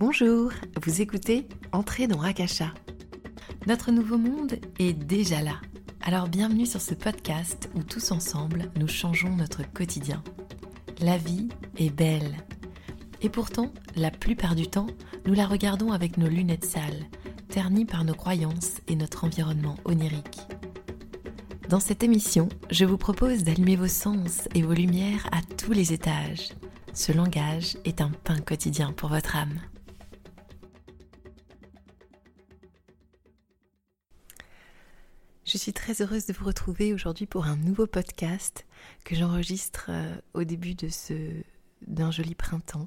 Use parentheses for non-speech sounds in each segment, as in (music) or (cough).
Bonjour, vous écoutez Entrez dans Rakasha. Notre nouveau monde est déjà là. Alors bienvenue sur ce podcast où tous ensemble nous changeons notre quotidien. La vie est belle. Et pourtant, la plupart du temps, nous la regardons avec nos lunettes sales, ternies par nos croyances et notre environnement onirique. Dans cette émission, je vous propose d'allumer vos sens et vos lumières à tous les étages. Ce langage est un pain quotidien pour votre âme. Je suis très heureuse de vous retrouver aujourd'hui pour un nouveau podcast que j'enregistre euh, au début de ce d'un joli printemps.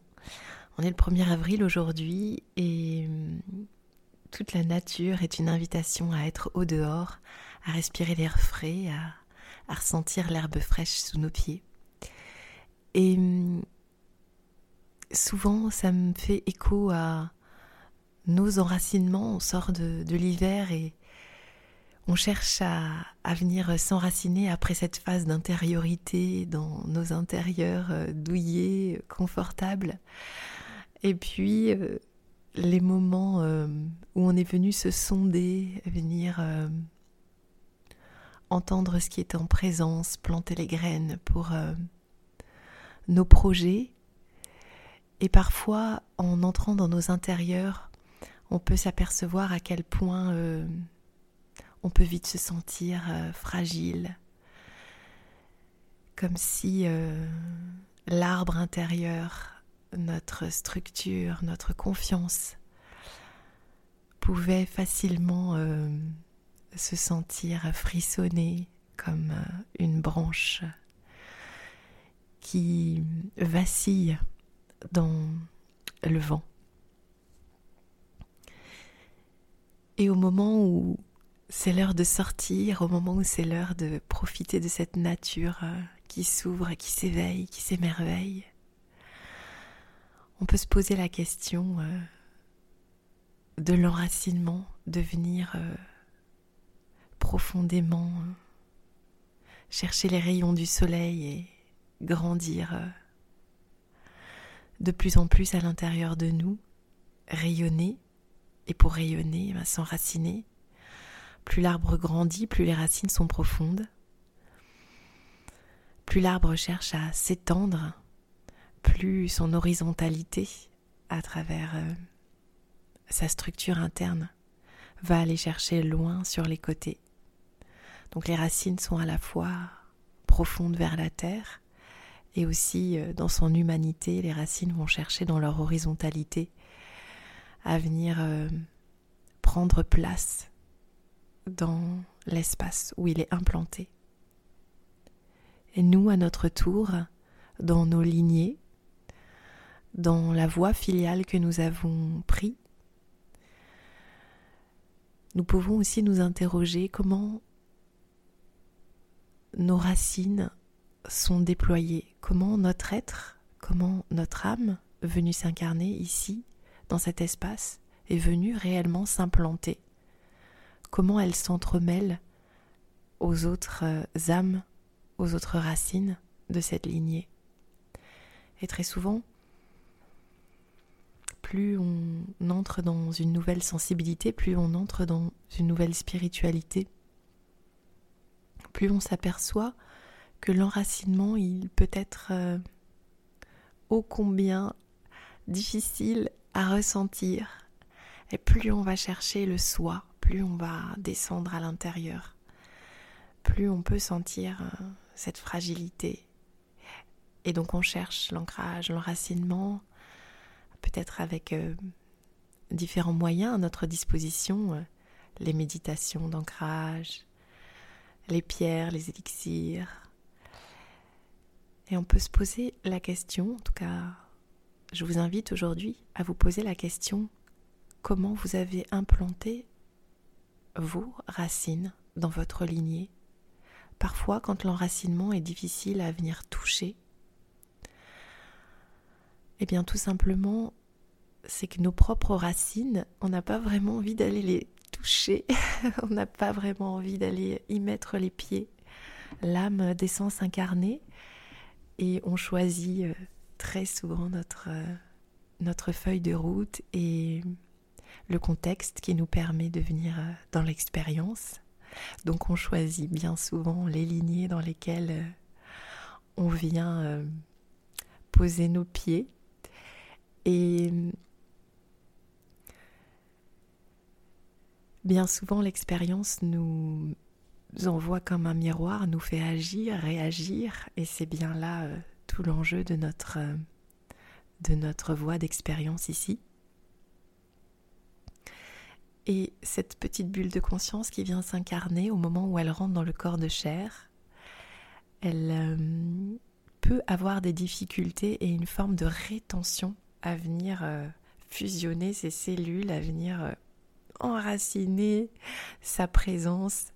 On est le 1er avril aujourd'hui et hum, toute la nature est une invitation à être au dehors, à respirer l'air frais, à, ressentir l'herbe fraîche sous nos pieds. Et hum, souvent, ça me fait écho à nos enracinements. On sort de l'hiver et on cherche à, venir s'enraciner après cette phase d'intériorité dans nos intérieurs euh, douillés, confortables. Et puis, euh, les moments euh, où on est venu se sonder, venir entendre ce qui est en présence, planter les graines pour nos projets. Et parfois, en entrant dans nos intérieurs, on peut s'apercevoir à quel point on peut vite se sentir euh, fragile, comme si euh, l'arbre intérieur, notre structure, notre confiance pouvait facilement euh, se sentir frissonner comme une branche qui vacille dans le vent. Et au moment où c'est l'heure de sortir, au moment où c'est l'heure de profiter de cette nature euh, qui s'ouvre, qui s'éveille, qui s'émerveille. On peut se poser la question euh, de l'enracinement, de venir euh, profondément chercher les rayons du soleil et grandir de plus en plus à l'intérieur de nous, rayonner, et pour rayonner, ben, s'enraciner, plus l'arbre grandit, plus les racines sont profondes. Plus l'arbre cherche à s'étendre, plus son horizontalité à travers euh, sa structure interne va aller chercher loin sur les côtés. Donc les racines sont à la fois profondes vers la terre et aussi euh, dans son humanité, les racines vont chercher dans leur horizontalité à venir euh, prendre place dans l'espace où il est implanté. Et nous, à notre tour, dans nos lignées, dans la voie filiale que nous avons pris, nous pouvons aussi nous interroger comment nos racines sont déployées, comment notre être, comment notre âme, venue s'incarner ici, dans cet espace, est venue réellement s'implanter comment elle s'entremêle aux autres euh, âmes, aux autres racines de cette lignée. Et très souvent, plus on entre dans une nouvelle sensibilité, plus on entre dans une nouvelle spiritualité, plus on s'aperçoit que l'enracinement, il peut être euh, ô combien difficile à ressentir. Et plus on va chercher le soi, plus on va descendre à l'intérieur, plus on peut sentir euh, cette fragilité. Et donc on cherche l'ancrage, l'enracinement, peut-être avec euh, différents moyens à notre disposition, euh, les méditations d'ancrage, les pierres, les élixirs. Et on peut se poser la question, en tout cas, je vous invite aujourd'hui à vous poser la question comment vous avez implanté vos racines dans votre lignée. Parfois, quand l'enracinement est difficile à venir toucher, eh bien tout simplement, c'est que nos propres racines, on n'a pas vraiment envie d'aller les toucher, (laughs) on n'a pas vraiment envie d'aller y mettre les pieds. L'âme d'essence incarnée et on choisit euh, très souvent notre, euh, notre feuille de route et le contexte qui nous permet de venir euh, dans l'expérience. Donc on choisit bien souvent les lignées dans lesquelles euh, on vient euh, poser nos pieds. Et bien souvent l'expérience nous envoie comme un miroir, nous fait agir, réagir, et c'est bien là tout l'enjeu de notre, de notre voie d'expérience ici. Et cette petite bulle de conscience qui vient s'incarner au moment où elle rentre dans le corps de chair, elle euh, peut avoir des difficultés et une forme de rétention à venir euh, fusionner ses cellules, à venir euh, enraciner sa présence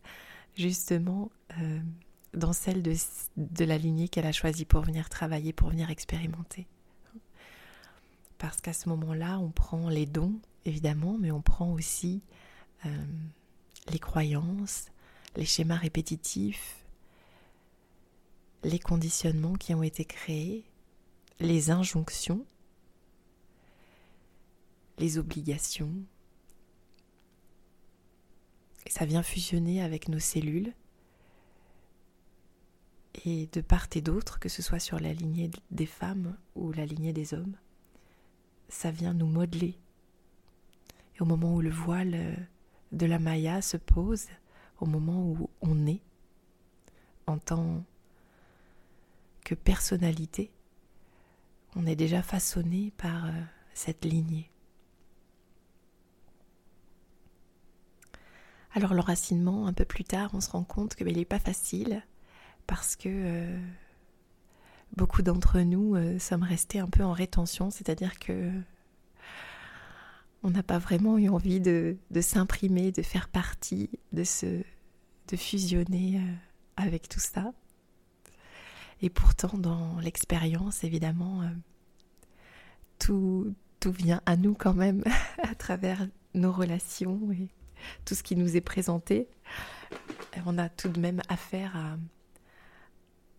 justement dans celle de, de la lignée qu'elle a choisie pour venir travailler, pour venir expérimenter. Parce qu'à ce moment-là, on prend les dons évidemment, mais on prend aussi euh, les croyances, les schémas répétitifs, les conditionnements qui ont été créés, les injonctions, les obligations. Ça vient fusionner avec nos cellules. Et de part et d'autre, que ce soit sur la lignée des femmes ou la lignée des hommes, ça vient nous modeler et au moment où le voile euh, de la Maya se pose, au moment où on est, en tant que personnalité, on est déjà façonné par euh, cette lignée. Alors l'enracinement, un peu plus tard, on se rend compte qu'il n'est pas facile parce que euh, beaucoup d'entre nous sommes restés un peu en rétention, c'est-à-dire que on n'a pas vraiment eu envie de, s'imprimer, de faire partie, de fusionner euh, avec tout ça. Et pourtant, dans l'expérience, évidemment, euh, tout, vient à nous quand même (laughs) à travers nos relations et tout ce qui nous est présenté. On a tout de même affaire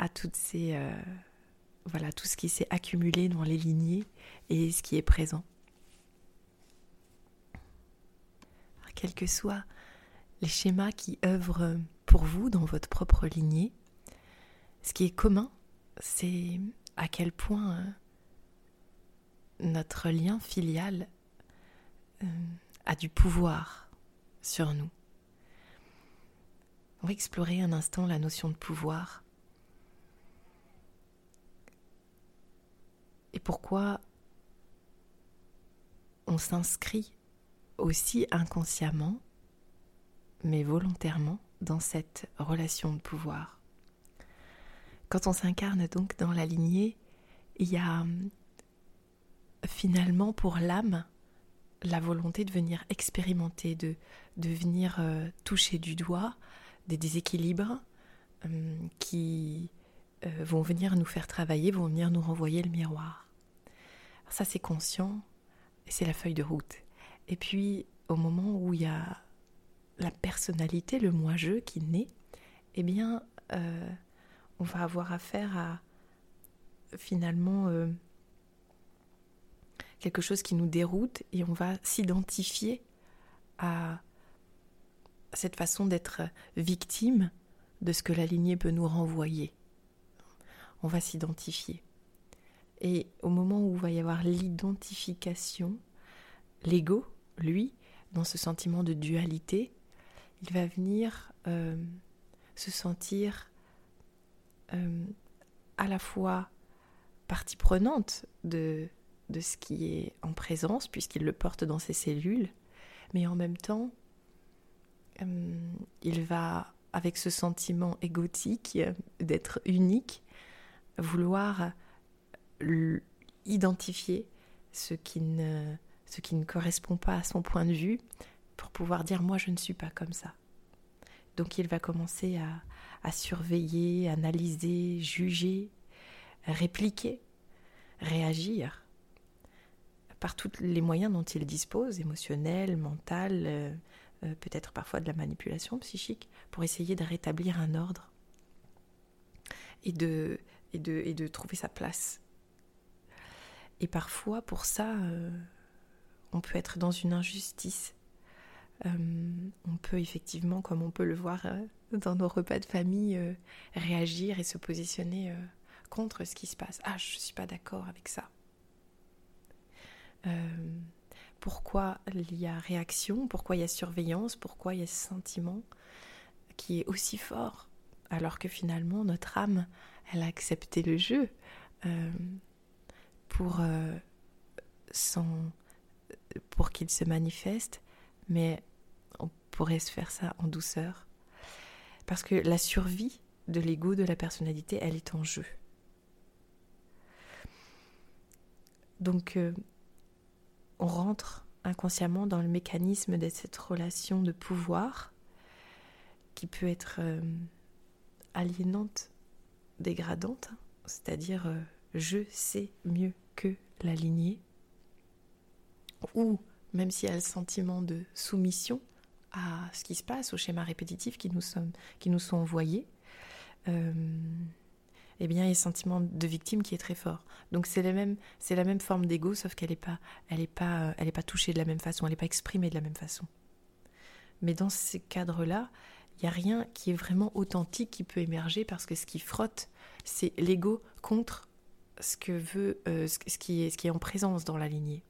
à, toutes ces, euh, voilà, tout ce qui s'est accumulé dans les lignées et ce qui est présent. quels que soient les schémas qui œuvrent pour vous dans votre propre lignée, ce qui est commun, c'est à quel point euh, notre lien filial euh, a du pouvoir sur nous. On va explorer un instant la notion de pouvoir. Pourquoi on s'inscrit aussi inconsciemment, mais volontairement, dans cette relation de pouvoir. Quand on s'incarne donc dans la lignée, il y a hum, finalement pour l'âme la volonté de venir expérimenter, de, venir euh, toucher du doigt des déséquilibres hum, qui euh, vont venir nous faire travailler, vont venir nous renvoyer le miroir. Ça c'est conscient et c'est la feuille de route. Et puis, au moment où il y a la personnalité, le moi-je qui naît, eh bien, euh, on va avoir affaire à finalement euh, quelque chose qui nous déroute et on va s'identifier à cette façon d'être victime de ce que la lignée peut nous renvoyer. On va s'identifier. Et au moment où va y avoir l'identification, l'ego, lui, dans ce sentiment de dualité, il va venir euh, se sentir euh, à la fois partie prenante de, de ce qui est en présence, puisqu'il le porte dans ses cellules, mais en même temps, euh, il va, avec ce sentiment égotique d'être unique, vouloir identifier ce qui ne ce qui ne correspond pas à son point de vue, pour pouvoir dire moi je ne suis pas comme ça. Donc il va commencer à, à surveiller, analyser, juger, répliquer, réagir par tous les moyens dont il dispose, émotionnels, mental, euh, euh, peut-être parfois de la manipulation psychique, pour essayer de rétablir un ordre et de, et de, et de trouver sa place. Et parfois, pour ça, euh, on peut être dans une injustice. Euh, on peut effectivement, comme on peut le voir euh, dans nos repas de famille, réagir et se positionner contre ce qui se passe. Ah, je ne suis pas d'accord avec ça. pourquoi il y a réaction, pourquoi il y a surveillance, pourquoi il y a ce sentiment qui est aussi fort, alors que finalement notre âme, elle a accepté le jeu pour, euh, pour qu'il se manifeste, mais on pourrait se faire ça en douceur. Parce que la survie de l'ego, de la personnalité, elle est en jeu. Donc, euh, on rentre inconsciemment dans le mécanisme de cette relation de pouvoir qui peut être euh, aliénante, dégradante, c'est-à-dire je sais mieux que la lignée, ou même s'il y a le sentiment de soumission à ce qui se passe, aux schémas répétitifs qui nous, sont, qui sont envoyés, euh, eh bien, il y a un sentiment de victime qui est très fort. Donc, c'est la même, c'est la même forme d'ego, sauf qu'elle n'est pas, pas, est pas touchée de la même façon, elle n'est pas exprimée de la même façon. Mais dans ces cadres-là, il n'y a rien qui est vraiment authentique qui peut émerger parce que ce qui frotte, c'est l'ego contre ce que veut, euh, ce, qui est, ce qui est en présence dans la lignée.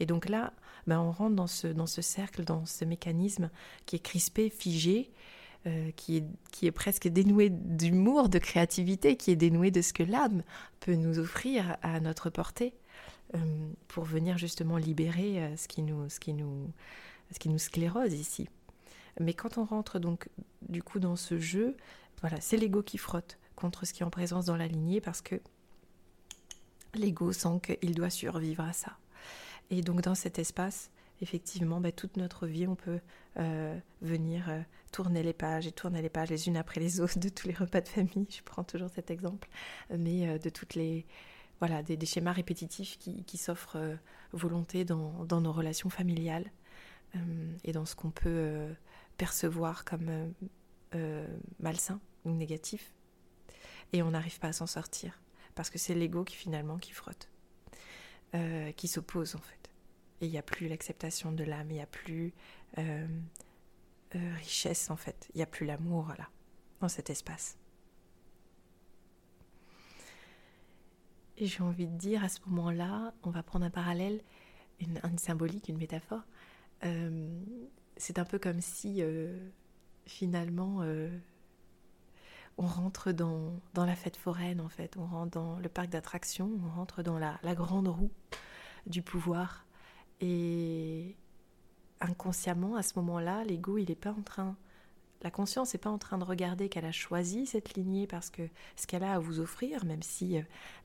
Et donc là, ben on rentre dans ce, dans ce cercle, dans ce mécanisme qui est crispé, figé, euh, qui, est, qui est presque dénoué d'humour, de créativité, qui est dénoué de ce que l'âme peut nous offrir à notre portée euh, pour venir justement libérer ce qui nous, ce qui nous, ce qui nous sclérose ici. Mais quand on rentre donc du coup dans ce jeu, voilà, c'est l'ego qui frotte contre ce qui est en présence dans la lignée parce que l'ego sent qu'il doit survivre à ça. Et donc dans cet espace, effectivement, bah, toute notre vie, on peut euh, venir euh, tourner les pages et tourner les pages les unes après les autres de tous les repas de famille. Je prends toujours cet exemple, mais euh, de toutes les voilà des, schémas répétitifs qui, s'offrent volonté dans, dans, nos relations familiales et dans ce qu'on peut percevoir comme malsain ou négatif. Et on n'arrive pas à s'en sortir parce que c'est l'ego qui finalement qui frotte, euh, qui s'oppose en fait. Et il n'y a plus l'acceptation de l'âme, il n'y a plus euh, euh, richesse en fait, il n'y a plus l'amour là, dans cet espace. Et j'ai envie de dire à ce moment-là, on va prendre un parallèle, une, une symbolique, une métaphore. c'est un peu comme si finalement on rentre dans, dans, la fête foraine en fait, on rentre dans le parc d'attractions, on rentre dans la, la, grande roue du pouvoir. Et inconsciemment, à ce moment-là, l'ego, il n'est pas en train, la conscience n'est pas en train de regarder qu'elle a choisi cette lignée parce que ce qu'elle a à vous offrir, même si euh,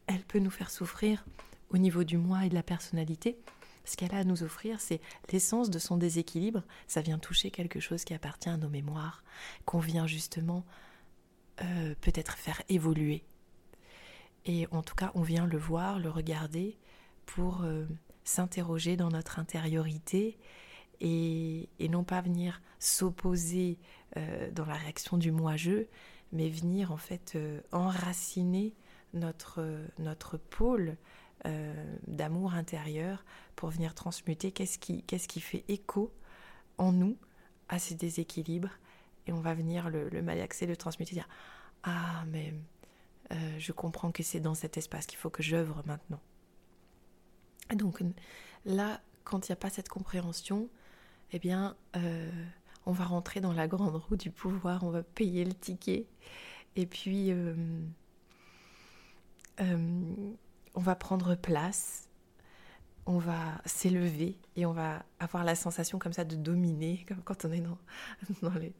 elle peut nous faire souffrir au niveau du moi et de la personnalité, ce qu'elle a à nous offrir, c'est l'essence de son déséquilibre. Ça vient toucher quelque chose qui appartient à nos mémoires, qu'on vient justement euh, peut-être faire évoluer. Et en tout cas, on vient le voir, le regarder pour euh, s'interroger dans notre intériorité et, non pas venir s'opposer euh, dans la réaction du moi-je, mais venir en fait enraciner notre, notre pôle d'amour intérieur pour venir transmuter qu'est-ce qui, qu'est-ce qui fait écho en nous à ces déséquilibres et on va venir le, le malaxer, le transmuter, dire Ah, mais euh, je comprends que c'est dans cet espace qu'il faut que j'œuvre maintenant. Donc là, quand il n'y a pas cette compréhension, eh bien, euh, on va rentrer dans la grande roue du pouvoir, on va payer le ticket, et puis euh, on va prendre place on va s'élever et on va avoir la sensation comme ça de dominer, comme quand on est dans, (laughs) dans les,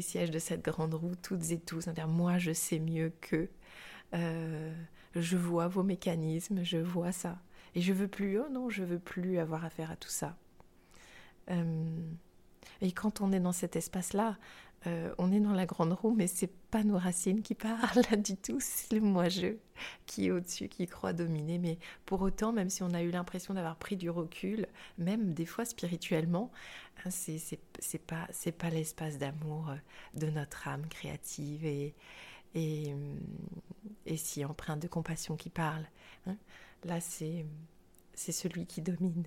sièges de cette grande roue, toutes et tous, dire moi je sais mieux que, euh, je vois vos mécanismes, je vois ça. Et je veux plus, oh non, je veux plus avoir affaire à tout ça. Euh, et quand on est dans cet espace-là, euh, on est dans la grande roue, mais c'est pas nos racines qui parlent (laughs) du tout, c'est le moi-je qui est au-dessus, qui croit dominer. Mais pour autant, même si on a eu l'impression d'avoir pris du recul, même des fois spirituellement, hein, c'est pas pas l'espace d'amour euh, de notre âme créative et et, et si empreinte de compassion qui parle. Hein. Là, c'est c'est celui qui domine.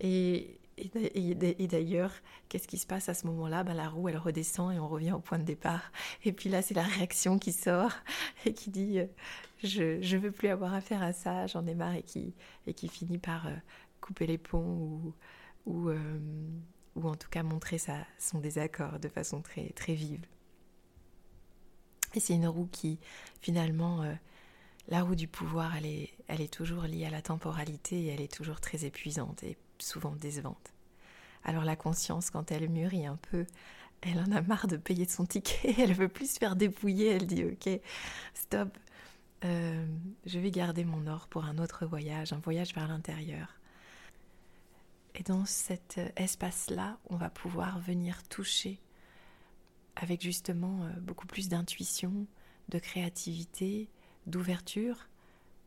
Et, et, d'ailleurs, qu'est-ce qui se passe à ce moment-là? Ben, La roue, elle redescend et on revient au point de départ. Et puis là, c'est la réaction qui sort et qui dit euh, Je ne veux plus avoir affaire à ça, j'en ai marre, et qui, et qui finit par euh, couper les ponts ou, ou, euh, en tout cas montrer son désaccord de façon très, très vive. Et c'est une roue qui, finalement, la roue du pouvoir, elle est, elle est toujours liée à la temporalité et elle est toujours très épuisante et souvent décevante. Alors la conscience, quand elle mûrit un peu, elle en a marre de payer son ticket, (laughs) elle veut plus se faire dépouiller, elle dit ok, stop, euh, je vais garder mon or pour un autre voyage, un voyage vers l'intérieur. Et dans cet espace-là, on va pouvoir venir toucher avec justement euh, beaucoup plus d'intuition, de créativité, d'ouverture,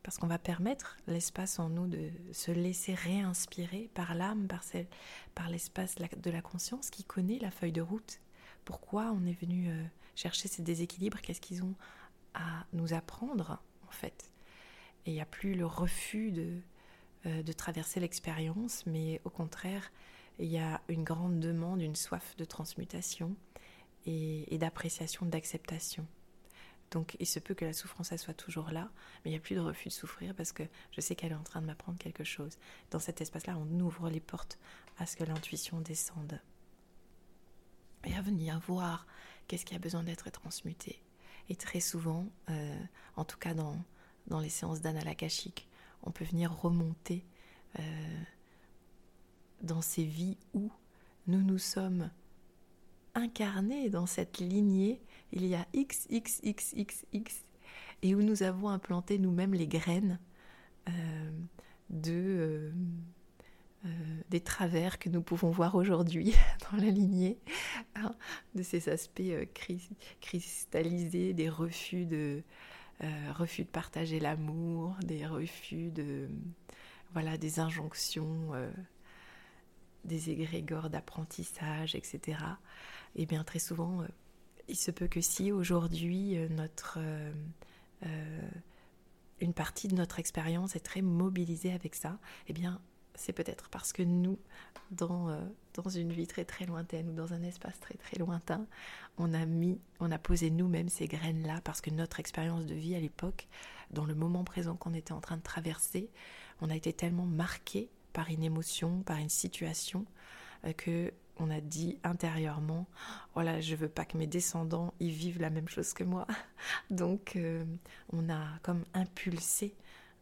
parce qu'on va permettre l'espace en nous de se laisser réinspirer par l'âme, par, l'espace de la conscience qui connaît la feuille de route. Pourquoi on est venu euh, chercher ces déséquilibres? Qu'est-ce qu'ils ont à nous apprendre en fait? Et il n'y a plus le refus de, euh, de traverser l'expérience, mais au contraire, il y a une grande demande, une soif de transmutation et d'appréciation, d'acceptation. Donc il se peut que la souffrance soit toujours là, mais il n'y a plus de refus de souffrir parce que je sais qu'elle est en train de m'apprendre quelque chose. Dans cet espace-là, on ouvre les portes à ce que l'intuition descende. Et à venir voir qu'est-ce qui a besoin d'être transmuté. Et très souvent, euh, en tout cas dans, dans les séances d'analakashique, on peut venir remonter euh, dans ces vies où nous nous sommes incarnés dans cette lignée il y a X, X, X, X, X, et où nous avons implanté nous-mêmes les graines euh, de, euh, euh, des travers que nous pouvons voir aujourd'hui (laughs) dans la lignée, hein, de ces aspects cristallisés, des refus de, refus de partager l'amour, des refus de, voilà, des injonctions, des égrégores d'apprentissage, etc. Et bien très souvent, il se peut que si aujourd'hui euh, notre euh, euh, une partie de notre expérience est très mobilisée avec ça, eh bien c'est peut-être parce que nous, dans, dans une vie très très lointaine ou dans un espace très très lointain, on a mis, on a posé nous-mêmes ces graines-là parce que notre expérience de vie à l'époque, dans le moment présent qu'on était en train de traverser, on a été tellement marqué par une émotion, par une situation, que on a dit intérieurement voilà oh je veux pas que mes descendants y vivent la même chose que moi (laughs) donc euh, on a comme impulsé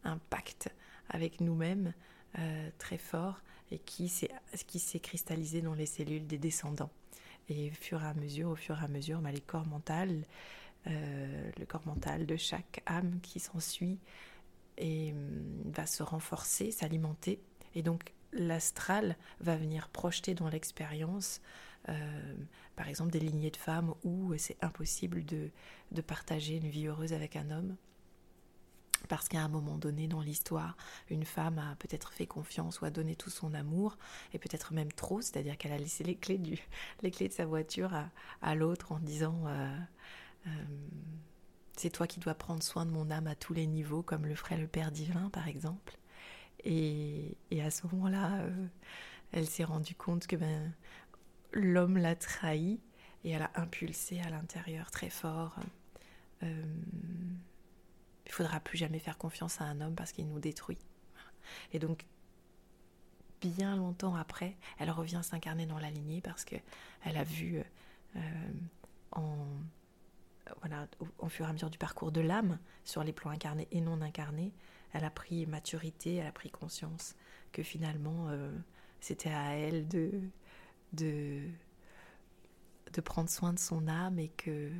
un pacte avec nous-mêmes euh, très fort et qui s'est cristallisé dans les cellules des descendants. Et au fur et à mesure au fur et à mesure bah, les corps mentaux euh, le corps mental de chaque âme qui s'ensuit et hum, va se renforcer s'alimenter. Et donc l'astral va venir projeter dans l'expérience, euh, par exemple, des lignées de femmes où c'est impossible de, de, partager une vie heureuse avec un homme. Parce qu'à un moment donné dans l'histoire, une femme a peut-être fait confiance ou a donné tout son amour, et peut-être même trop, c'est-à-dire qu'elle a laissé les clés, du, (laughs) les clés de sa voiture à, l'autre en disant euh, euh, C'est toi qui dois prendre soin de mon âme à tous les niveaux, comme le ferait le Père divin, par exemple. Et, à ce moment-là, euh, elle s'est rendue compte que ben, l'homme l'a trahi et elle a impulsé à l'intérieur très fort. Euh, il faudra plus jamais faire confiance à un homme parce qu'il nous détruit. Et donc, bien longtemps après, elle revient s'incarner dans la lignée parce que elle a vu euh, en voilà, au, fur et à mesure du parcours de l'âme, sur les plans incarnés et non incarnés, elle a pris maturité, elle a pris conscience que finalement euh, c'était à elle de, de, de, prendre soin de son âme et que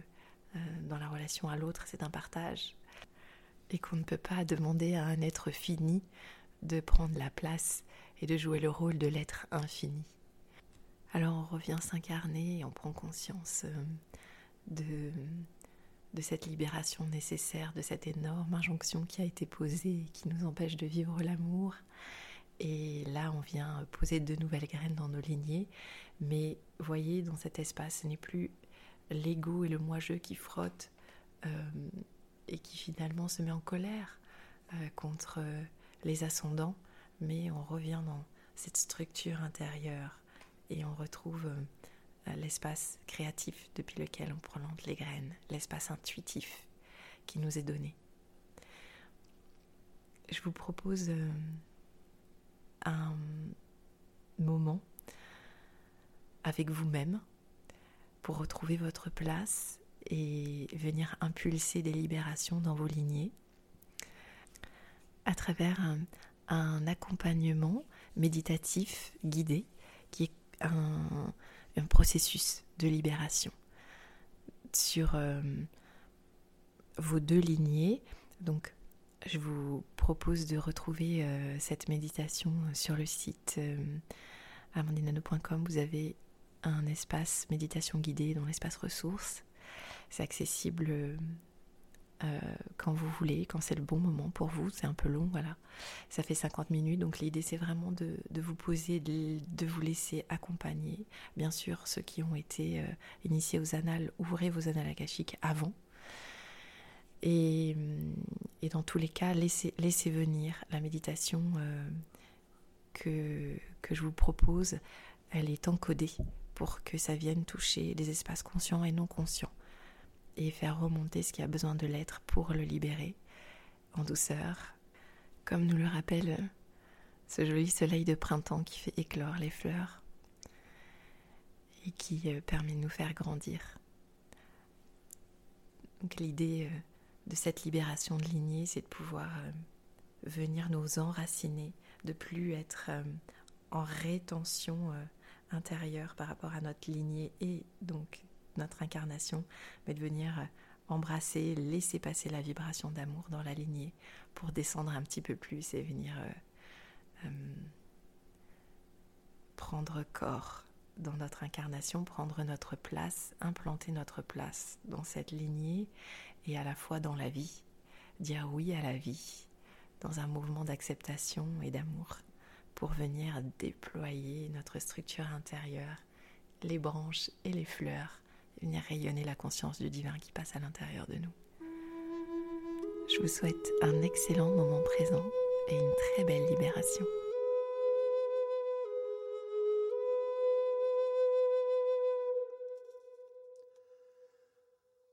euh, dans la relation à l'autre c'est un partage et qu'on ne peut pas demander à un être fini de prendre la place et de jouer le rôle de l'être infini. Alors on revient s'incarner et on prend conscience euh, de de cette libération nécessaire, de cette énorme injonction qui a été posée et qui nous empêche de vivre l'amour. Et là, on vient poser de nouvelles graines dans nos lignées. Mais voyez, dans cet espace, ce n'est plus l'ego et le moi-je qui frottent et qui finalement se met en colère contre les ascendants, mais on revient dans cette structure intérieure et on retrouve l'espace créatif depuis lequel on plante les graines, l'espace intuitif qui nous est donné. Je vous propose euh, un moment avec vous-même pour retrouver votre place et venir impulser des libérations dans vos lignées à travers un, accompagnement méditatif guidé qui est un, processus de libération sur euh, vos deux lignées. Donc, je vous propose de retrouver euh, cette méditation sur le site euh, amandinano.com. Vous avez un espace méditation guidée dans l'espace ressources. C'est accessible euh, quand vous voulez, quand c'est le bon moment pour vous. C'est un peu long, voilà. Ça fait 50 minutes, donc l'idée c'est vraiment de, vous poser, de, vous laisser accompagner. Bien sûr, ceux qui ont été euh, initiés aux annales, ouvrez vos annales akashiques avant. Et, et, dans tous les cas, laissez, venir la méditation euh, que, que je vous propose. Elle est encodée pour que ça vienne toucher les espaces conscients et non conscients et faire remonter ce qui a besoin de l'être pour le libérer en douceur, comme nous le rappelle ce joli soleil de printemps qui fait éclore les fleurs et qui euh, permet de nous faire grandir. Donc l'idée euh, de cette libération de lignée, c'est de pouvoir euh, venir nous enraciner, de plus être en rétention intérieure par rapport à notre lignée et donc notre incarnation, mais de venir euh, embrasser, laisser passer la vibration d'amour dans la lignée pour descendre un petit peu plus et venir euh, euh, prendre corps dans notre incarnation, prendre notre place, implanter notre place dans cette lignée et à la fois dans la vie, dire oui à la vie dans un mouvement d'acceptation et d'amour pour venir déployer notre structure intérieure, les branches et les fleurs venir rayonner la conscience du divin qui passe à l'intérieur de nous. Je vous souhaite un excellent moment présent et une très belle libération.